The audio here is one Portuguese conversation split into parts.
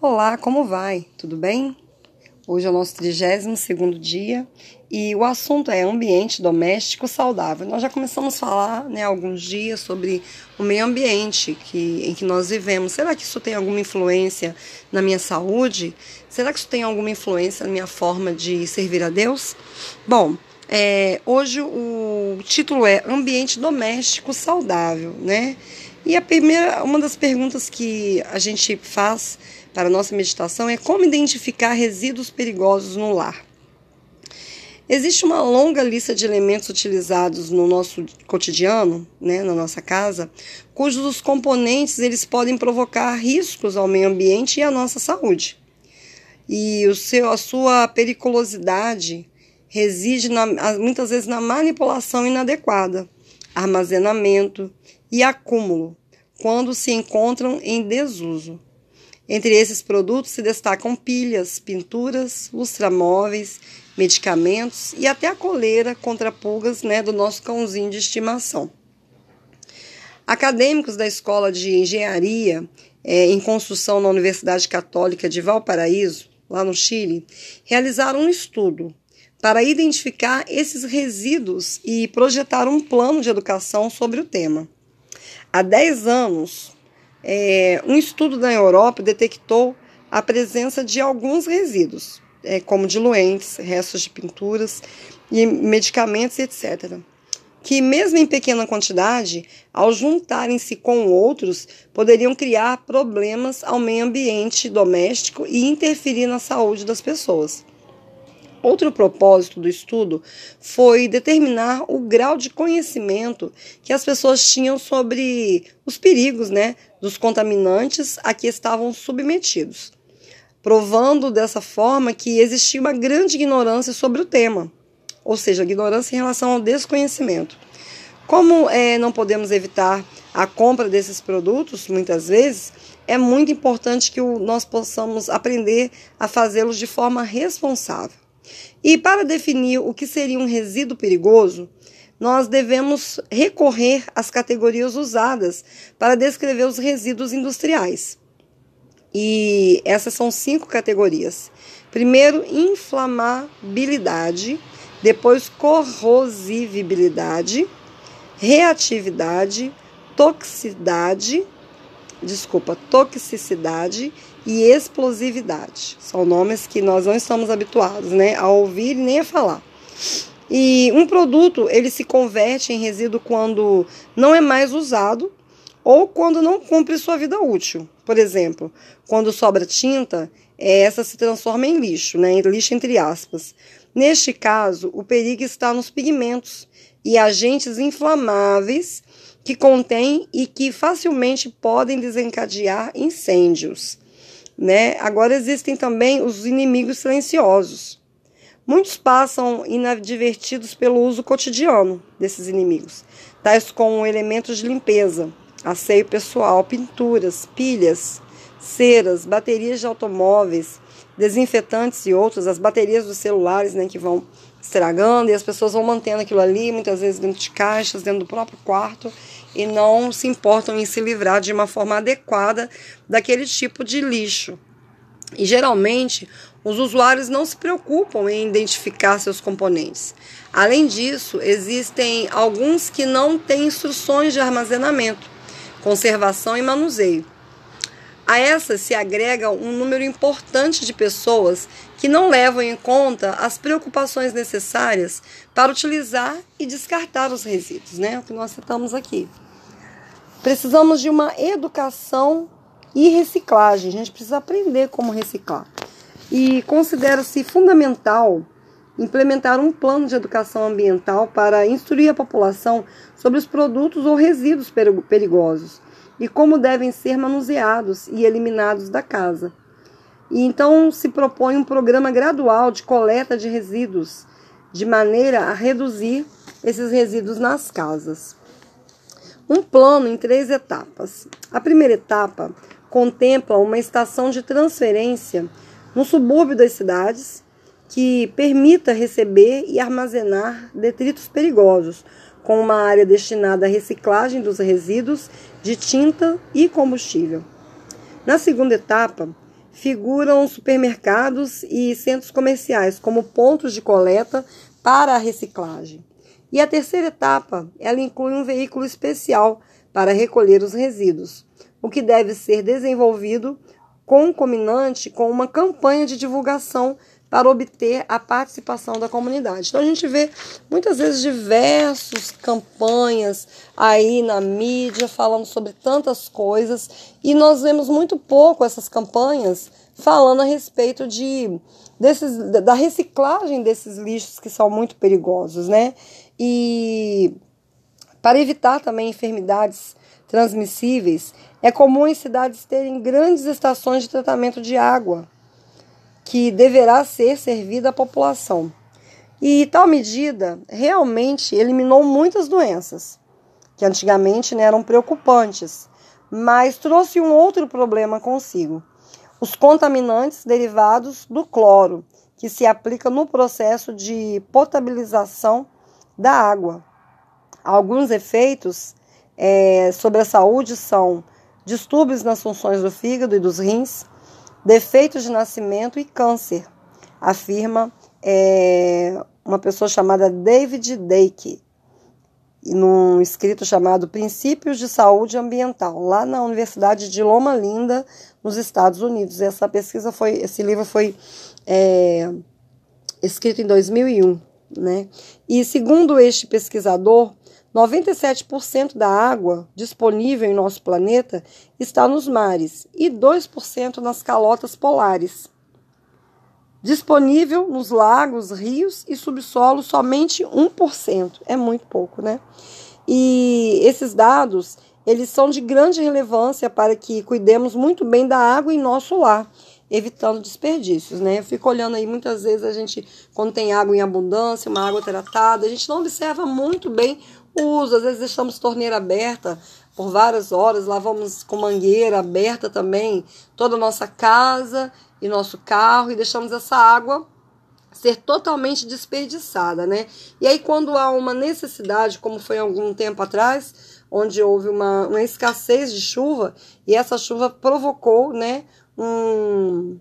Olá, como vai? Tudo bem? Hoje é o nosso 32 dia e o assunto é ambiente doméstico saudável. Nós já começamos a falar né, alguns dias sobre o meio ambiente que, em que nós vivemos. Será que isso tem alguma influência na minha saúde? Será que isso tem alguma influência na minha forma de servir a Deus? Bom, é, hoje o título é Ambiente Doméstico Saudável, né? E a primeira, uma das perguntas que a gente faz para nossa meditação é como identificar resíduos perigosos no lar. Existe uma longa lista de elementos utilizados no nosso cotidiano, né, na nossa casa, cujos componentes eles podem provocar riscos ao meio ambiente e à nossa saúde. E o seu, a sua periculosidade reside na, muitas vezes na manipulação inadequada, armazenamento e acúmulo, quando se encontram em desuso. Entre esses produtos se destacam pilhas, pinturas, lustramóveis, medicamentos e até a coleira contra pulgas né, do nosso cãozinho de estimação. Acadêmicos da Escola de Engenharia é, em Construção na Universidade Católica de Valparaíso, lá no Chile, realizaram um estudo para identificar esses resíduos e projetar um plano de educação sobre o tema. Há 10 anos, é, um estudo da Europa detectou a presença de alguns resíduos, é, como diluentes, restos de pinturas e medicamentos, etc., que, mesmo em pequena quantidade, ao juntarem-se com outros, poderiam criar problemas ao meio ambiente doméstico e interferir na saúde das pessoas. Outro propósito do estudo foi determinar o grau de conhecimento que as pessoas tinham sobre os perigos né, dos contaminantes a que estavam submetidos, provando dessa forma que existia uma grande ignorância sobre o tema, ou seja, ignorância em relação ao desconhecimento. Como é, não podemos evitar a compra desses produtos, muitas vezes, é muito importante que o, nós possamos aprender a fazê-los de forma responsável. E para definir o que seria um resíduo perigoso, nós devemos recorrer às categorias usadas para descrever os resíduos industriais. E essas são cinco categorias. Primeiro, inflamabilidade, depois corrosividade, reatividade, toxicidade, desculpa, toxicidade e explosividade. São nomes que nós não estamos habituados, né, a ouvir nem a falar. E um produto, ele se converte em resíduo quando não é mais usado ou quando não cumpre sua vida útil. Por exemplo, quando sobra tinta, essa se transforma em lixo, né, lixo entre aspas. Neste caso, o perigo está nos pigmentos e agentes inflamáveis que contêm e que facilmente podem desencadear incêndios. Né? Agora existem também os inimigos silenciosos. Muitos passam inadvertidos pelo uso cotidiano desses inimigos, tais como elementos de limpeza, asseio pessoal, pinturas, pilhas, ceras, baterias de automóveis, desinfetantes e outros, as baterias dos celulares né, que vão estragando e as pessoas vão mantendo aquilo ali, muitas vezes dentro de caixas, dentro do próprio quarto, e não se importam em se livrar de uma forma adequada daquele tipo de lixo. E geralmente os usuários não se preocupam em identificar seus componentes. Além disso, existem alguns que não têm instruções de armazenamento, conservação e manuseio. A essas se agrega um número importante de pessoas que não levam em conta as preocupações necessárias para utilizar e descartar os resíduos, né? O que nós citamos aqui. Precisamos de uma educação e reciclagem. A gente precisa aprender como reciclar. E considera-se fundamental implementar um plano de educação ambiental para instruir a população sobre os produtos ou resíduos perigosos e como devem ser manuseados e eliminados da casa. E então se propõe um programa gradual de coleta de resíduos, de maneira a reduzir esses resíduos nas casas. Um plano em três etapas. A primeira etapa contempla uma estação de transferência no subúrbio das cidades que permita receber e armazenar detritos perigosos, com uma área destinada à reciclagem dos resíduos de tinta e combustível. Na segunda etapa, figuram supermercados e centros comerciais como pontos de coleta para a reciclagem. E a terceira etapa, ela inclui um veículo especial para recolher os resíduos, o que deve ser desenvolvido concominante com uma campanha de divulgação para obter a participação da comunidade. Então a gente vê muitas vezes diversas campanhas aí na mídia falando sobre tantas coisas e nós vemos muito pouco essas campanhas falando a respeito de desses, da reciclagem desses lixos que são muito perigosos, né? E para evitar também enfermidades transmissíveis, é comum em cidades terem grandes estações de tratamento de água, que deverá ser servida à população. E tal medida realmente eliminou muitas doenças, que antigamente né, eram preocupantes, mas trouxe um outro problema consigo: os contaminantes derivados do cloro, que se aplica no processo de potabilização da água. Alguns efeitos é, sobre a saúde são distúrbios nas funções do fígado e dos rins, defeitos de nascimento e câncer, afirma é, uma pessoa chamada David Dake, num escrito chamado Princípios de Saúde Ambiental, lá na Universidade de Loma Linda, nos Estados Unidos. Essa pesquisa foi, esse livro foi é, escrito em 2001, né? E segundo este pesquisador, 97% da água disponível em nosso planeta está nos mares e 2% nas calotas polares. Disponível nos lagos, rios e subsolo somente 1%. É muito pouco, né? E esses dados, eles são de grande relevância para que cuidemos muito bem da água em nosso lar evitando desperdícios, né? Eu fico olhando aí, muitas vezes a gente, quando tem água em abundância, uma água tratada, a gente não observa muito bem uso. Às vezes deixamos torneira aberta por várias horas, lavamos com mangueira aberta também toda a nossa casa e nosso carro e deixamos essa água ser totalmente desperdiçada, né? E aí quando há uma necessidade, como foi algum tempo atrás, onde houve uma, uma escassez de chuva e essa chuva provocou, né, um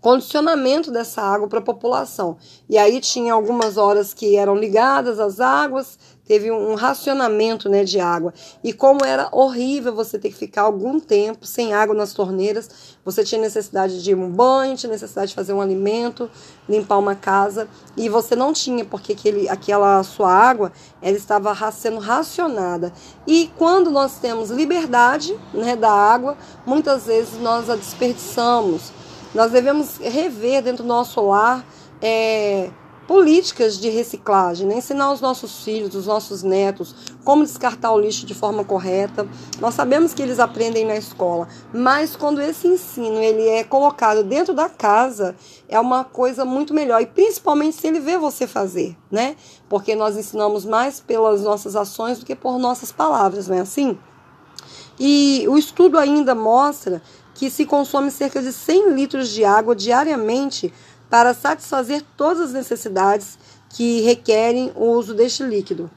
condicionamento dessa água para a população. E aí tinha algumas horas que eram ligadas as águas, teve um racionamento né, de água. E como era horrível você ter que ficar algum tempo sem água nas torneiras, você tinha necessidade de um banho, tinha necessidade de fazer um alimento, limpar uma casa, e você não tinha, porque aquele, aquela sua água ela estava sendo racionada. E quando nós temos liberdade né, da água, muitas vezes nós a desperdiçamos. Nós devemos rever dentro do nosso lar. É, políticas de reciclagem, né? ensinar os nossos filhos, os nossos netos, como descartar o lixo de forma correta. Nós sabemos que eles aprendem na escola, mas quando esse ensino ele é colocado dentro da casa, é uma coisa muito melhor e principalmente se ele vê você fazer, né? Porque nós ensinamos mais pelas nossas ações do que por nossas palavras, não é assim? E o estudo ainda mostra que se consome cerca de 100 litros de água diariamente para satisfazer todas as necessidades que requerem o uso deste líquido.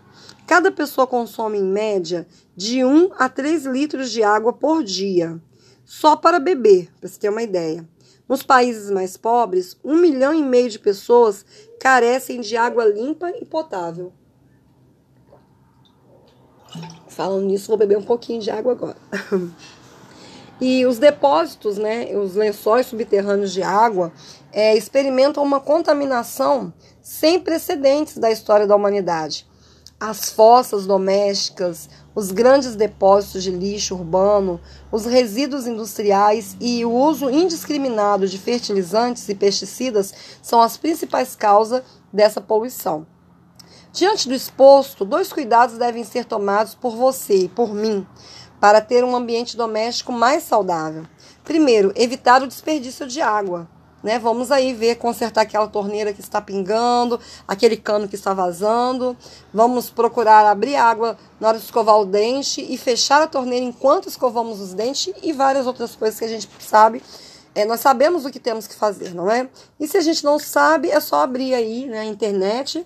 Cada pessoa consome, em média, de 1 a 3 litros de água por dia, só para beber, para você ter uma ideia. Nos países mais pobres, um milhão e meio de pessoas carecem de água limpa e potável. Falando nisso, vou beber um pouquinho de água agora. E os depósitos, né, os lençóis subterrâneos de água, é, experimentam uma contaminação sem precedentes da história da humanidade. As fossas domésticas, os grandes depósitos de lixo urbano, os resíduos industriais e o uso indiscriminado de fertilizantes e pesticidas são as principais causas dessa poluição. Diante do exposto, dois cuidados devem ser tomados por você e por mim para ter um ambiente doméstico mais saudável. Primeiro, evitar o desperdício de água. Né? Vamos aí ver, consertar aquela torneira que está pingando, aquele cano que está vazando. Vamos procurar abrir água na hora de escovar o dente e fechar a torneira enquanto escovamos os dentes e várias outras coisas que a gente sabe. É, nós sabemos o que temos que fazer, não é? E se a gente não sabe, é só abrir aí na né, internet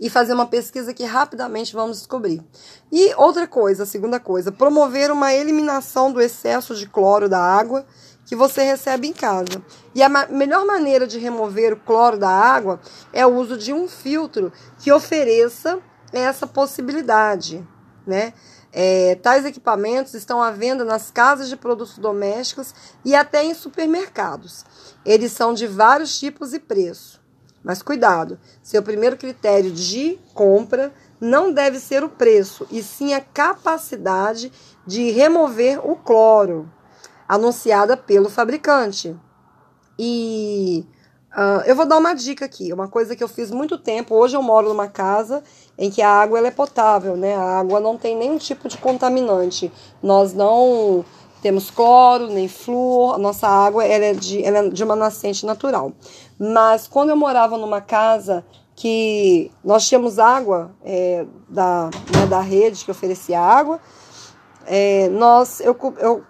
e fazer uma pesquisa que rapidamente vamos descobrir. E outra coisa, a segunda coisa, promover uma eliminação do excesso de cloro da água que você recebe em casa. E a ma melhor maneira de remover o cloro da água é o uso de um filtro que ofereça essa possibilidade, né? É, tais equipamentos estão à venda nas casas de produtos domésticos e até em supermercados. Eles são de vários tipos e preço. Mas cuidado, seu primeiro critério de compra não deve ser o preço, e sim a capacidade de remover o cloro anunciada pelo fabricante. E uh, eu vou dar uma dica aqui, uma coisa que eu fiz muito tempo. Hoje eu moro numa casa em que a água é potável, né? A água não tem nenhum tipo de contaminante. Nós não temos cloro, nem flúor, a nossa água ela é, de, ela é de uma nascente natural. Mas quando eu morava numa casa que nós tínhamos água é, da, né, da rede que oferecia água, é, nós, eu, eu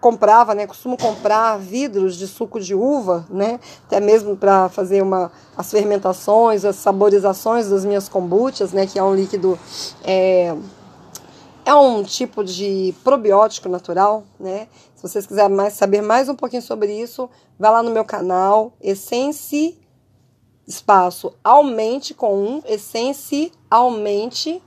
comprava, né, costumo comprar vidros de suco de uva, né, até mesmo para fazer uma, as fermentações, as saborizações das minhas kombuchas, né, que é um líquido é, é um tipo de probiótico natural, né? Se vocês quiserem mais, saber mais um pouquinho sobre isso, vá lá no meu canal, Essence Espaço Aumente com um, Essence Aumente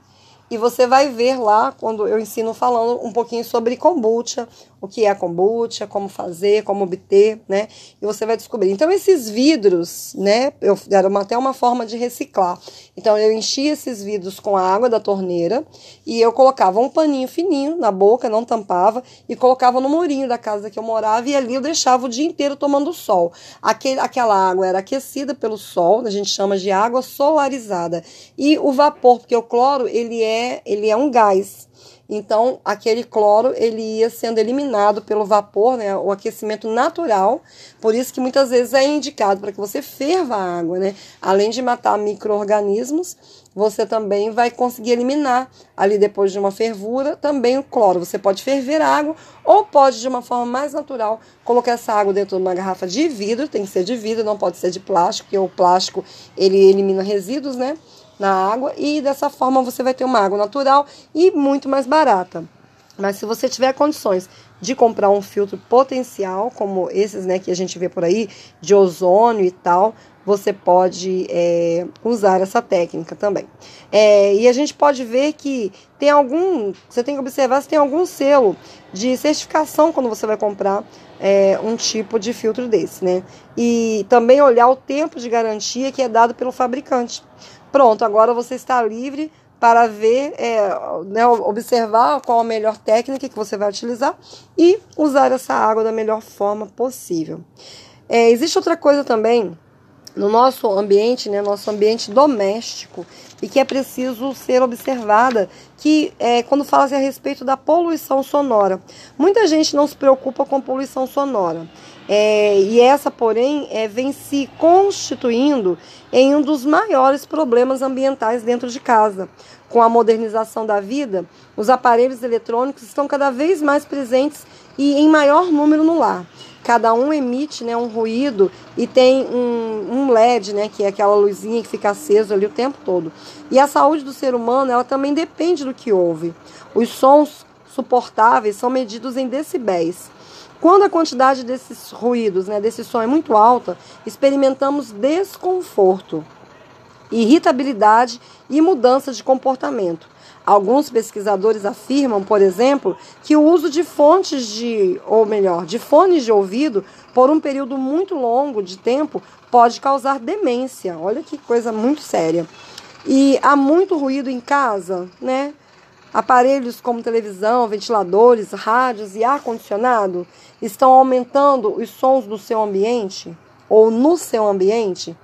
e você vai ver lá, quando eu ensino falando um pouquinho sobre kombucha, o que é a kombucha, como fazer, como obter, né? E você vai descobrir. Então, esses vidros, né? Eu, era uma, até uma forma de reciclar. Então, eu enchia esses vidros com a água da torneira e eu colocava um paninho fininho na boca, não tampava, e colocava no murinho da casa que eu morava e ali eu deixava o dia inteiro tomando sol. Aquele, aquela água era aquecida pelo sol, a gente chama de água solarizada. E o vapor, porque o cloro, ele é ele é um gás. Então, aquele cloro ele ia sendo eliminado pelo vapor, né, o aquecimento natural. Por isso que muitas vezes é indicado para que você ferva a água, né? Além de matar micro-organismos, você também vai conseguir eliminar ali depois de uma fervura também o cloro. Você pode ferver a água ou pode de uma forma mais natural colocar essa água dentro de uma garrafa de vidro, tem que ser de vidro, não pode ser de plástico, porque o plástico ele elimina resíduos, né? Na água e dessa forma você vai ter uma água natural e muito mais barata. Mas se você tiver condições de comprar um filtro potencial, como esses né, que a gente vê por aí, de ozônio e tal, você pode é, usar essa técnica também. É, e a gente pode ver que tem algum, você tem que observar se tem algum selo de certificação quando você vai comprar é, um tipo de filtro desse, né? E também olhar o tempo de garantia que é dado pelo fabricante. Pronto, agora você está livre para ver, é, né, observar qual a melhor técnica que você vai utilizar e usar essa água da melhor forma possível. É, existe outra coisa também no nosso ambiente, né, nosso ambiente doméstico, e que é preciso ser observada, que é, quando fala-se a respeito da poluição sonora. Muita gente não se preocupa com poluição sonora. É, e essa, porém, é, vem se constituindo em um dos maiores problemas ambientais dentro de casa. Com a modernização da vida, os aparelhos eletrônicos estão cada vez mais presentes e em maior número no lar. Cada um emite né, um ruído e tem um, um LED, né, que é aquela luzinha que fica aceso ali o tempo todo. E a saúde do ser humano ela também depende do que ouve. Os sons suportáveis são medidos em decibéis. Quando a quantidade desses ruídos, né, desse som é muito alta, experimentamos desconforto, irritabilidade e mudança de comportamento. Alguns pesquisadores afirmam, por exemplo, que o uso de fontes de, ou melhor, de fones de ouvido por um período muito longo de tempo pode causar demência. Olha que coisa muito séria. E há muito ruído em casa, né? Aparelhos como televisão, ventiladores, rádios e ar-condicionado estão aumentando os sons do seu ambiente ou no seu ambiente?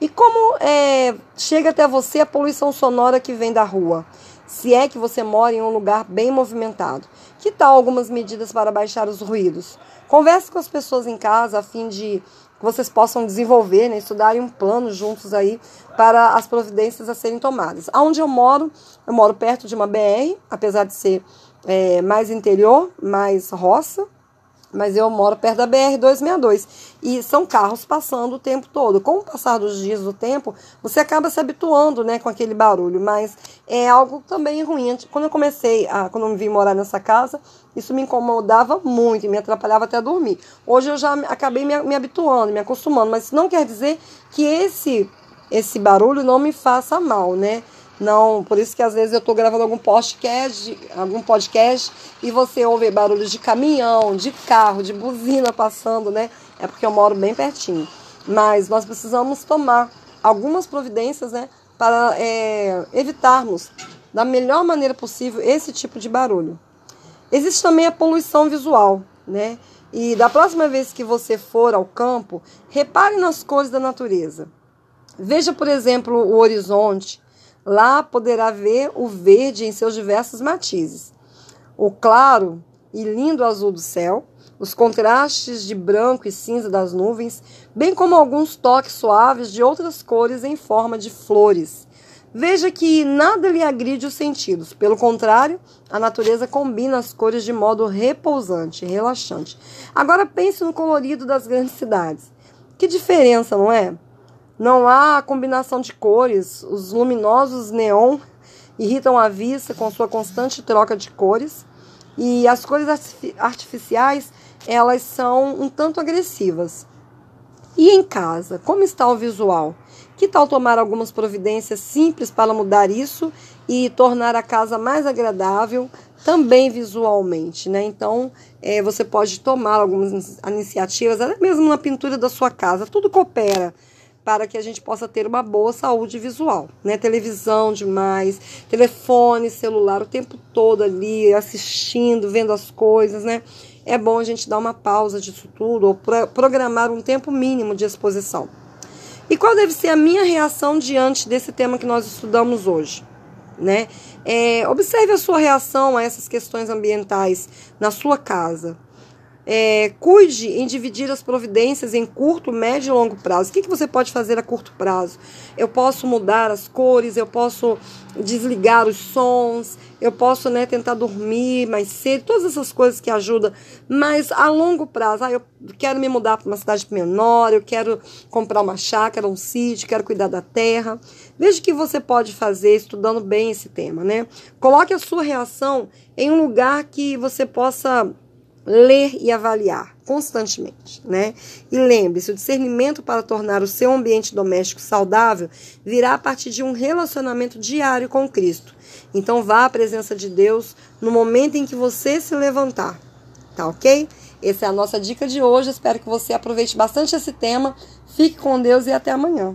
E como é, chega até você a poluição sonora que vem da rua? Se é que você mora em um lugar bem movimentado. Que tal algumas medidas para baixar os ruídos? Converse com as pessoas em casa a fim de que vocês possam desenvolver, né, estudarem um plano juntos aí para as providências a serem tomadas. Aonde eu moro, eu moro perto de uma BR, apesar de ser é, mais interior, mais roça, mas eu moro perto da BR-262 e são carros passando o tempo todo. Com o passar dos dias do tempo, você acaba se habituando, né, com aquele barulho, mas é algo também ruim. Quando eu comecei, a, quando eu vim morar nessa casa, isso me incomodava muito e me atrapalhava até dormir. Hoje eu já acabei me, me habituando, me acostumando, mas isso não quer dizer que esse esse barulho não me faça mal, né? Não, por isso que às vezes eu estou gravando algum podcast, algum podcast e você ouve barulhos de caminhão, de carro, de buzina passando, né? É porque eu moro bem pertinho. Mas nós precisamos tomar algumas providências, né? Para é, evitarmos da melhor maneira possível esse tipo de barulho. Existe também a poluição visual, né? E da próxima vez que você for ao campo, repare nas cores da natureza. Veja, por exemplo, o horizonte, Lá poderá ver o verde em seus diversos matizes, o claro e lindo azul do céu, os contrastes de branco e cinza das nuvens, bem como alguns toques suaves de outras cores em forma de flores. Veja que nada lhe agride os sentidos, pelo contrário, a natureza combina as cores de modo repousante, relaxante. Agora pense no colorido das grandes cidades. Que diferença, não é? Não há combinação de cores. Os luminosos neon irritam a vista com sua constante troca de cores. E as cores artificiais, elas são um tanto agressivas. E em casa, como está o visual? Que tal tomar algumas providências simples para mudar isso e tornar a casa mais agradável, também visualmente, né? Então, é, você pode tomar algumas iniciativas, até mesmo na pintura da sua casa, tudo coopera para que a gente possa ter uma boa saúde visual, né? Televisão demais, telefone, celular o tempo todo ali assistindo, vendo as coisas, né? É bom a gente dar uma pausa disso tudo ou programar um tempo mínimo de exposição. E qual deve ser a minha reação diante desse tema que nós estudamos hoje? Né? É, observe a sua reação a essas questões ambientais na sua casa. É, cuide em dividir as providências em curto, médio e longo prazo. O que, que você pode fazer a curto prazo? Eu posso mudar as cores, eu posso desligar os sons, eu posso né, tentar dormir mais cedo, todas essas coisas que ajudam. Mas a longo prazo, ah, eu quero me mudar para uma cidade menor, eu quero comprar uma chácara, um sítio, quero cuidar da terra. Veja o que você pode fazer estudando bem esse tema, né? Coloque a sua reação em um lugar que você possa ler e avaliar constantemente, né? E lembre-se, o discernimento para tornar o seu ambiente doméstico saudável virá a partir de um relacionamento diário com Cristo. Então vá à presença de Deus no momento em que você se levantar, tá ok? Essa é a nossa dica de hoje. Espero que você aproveite bastante esse tema. Fique com Deus e até amanhã.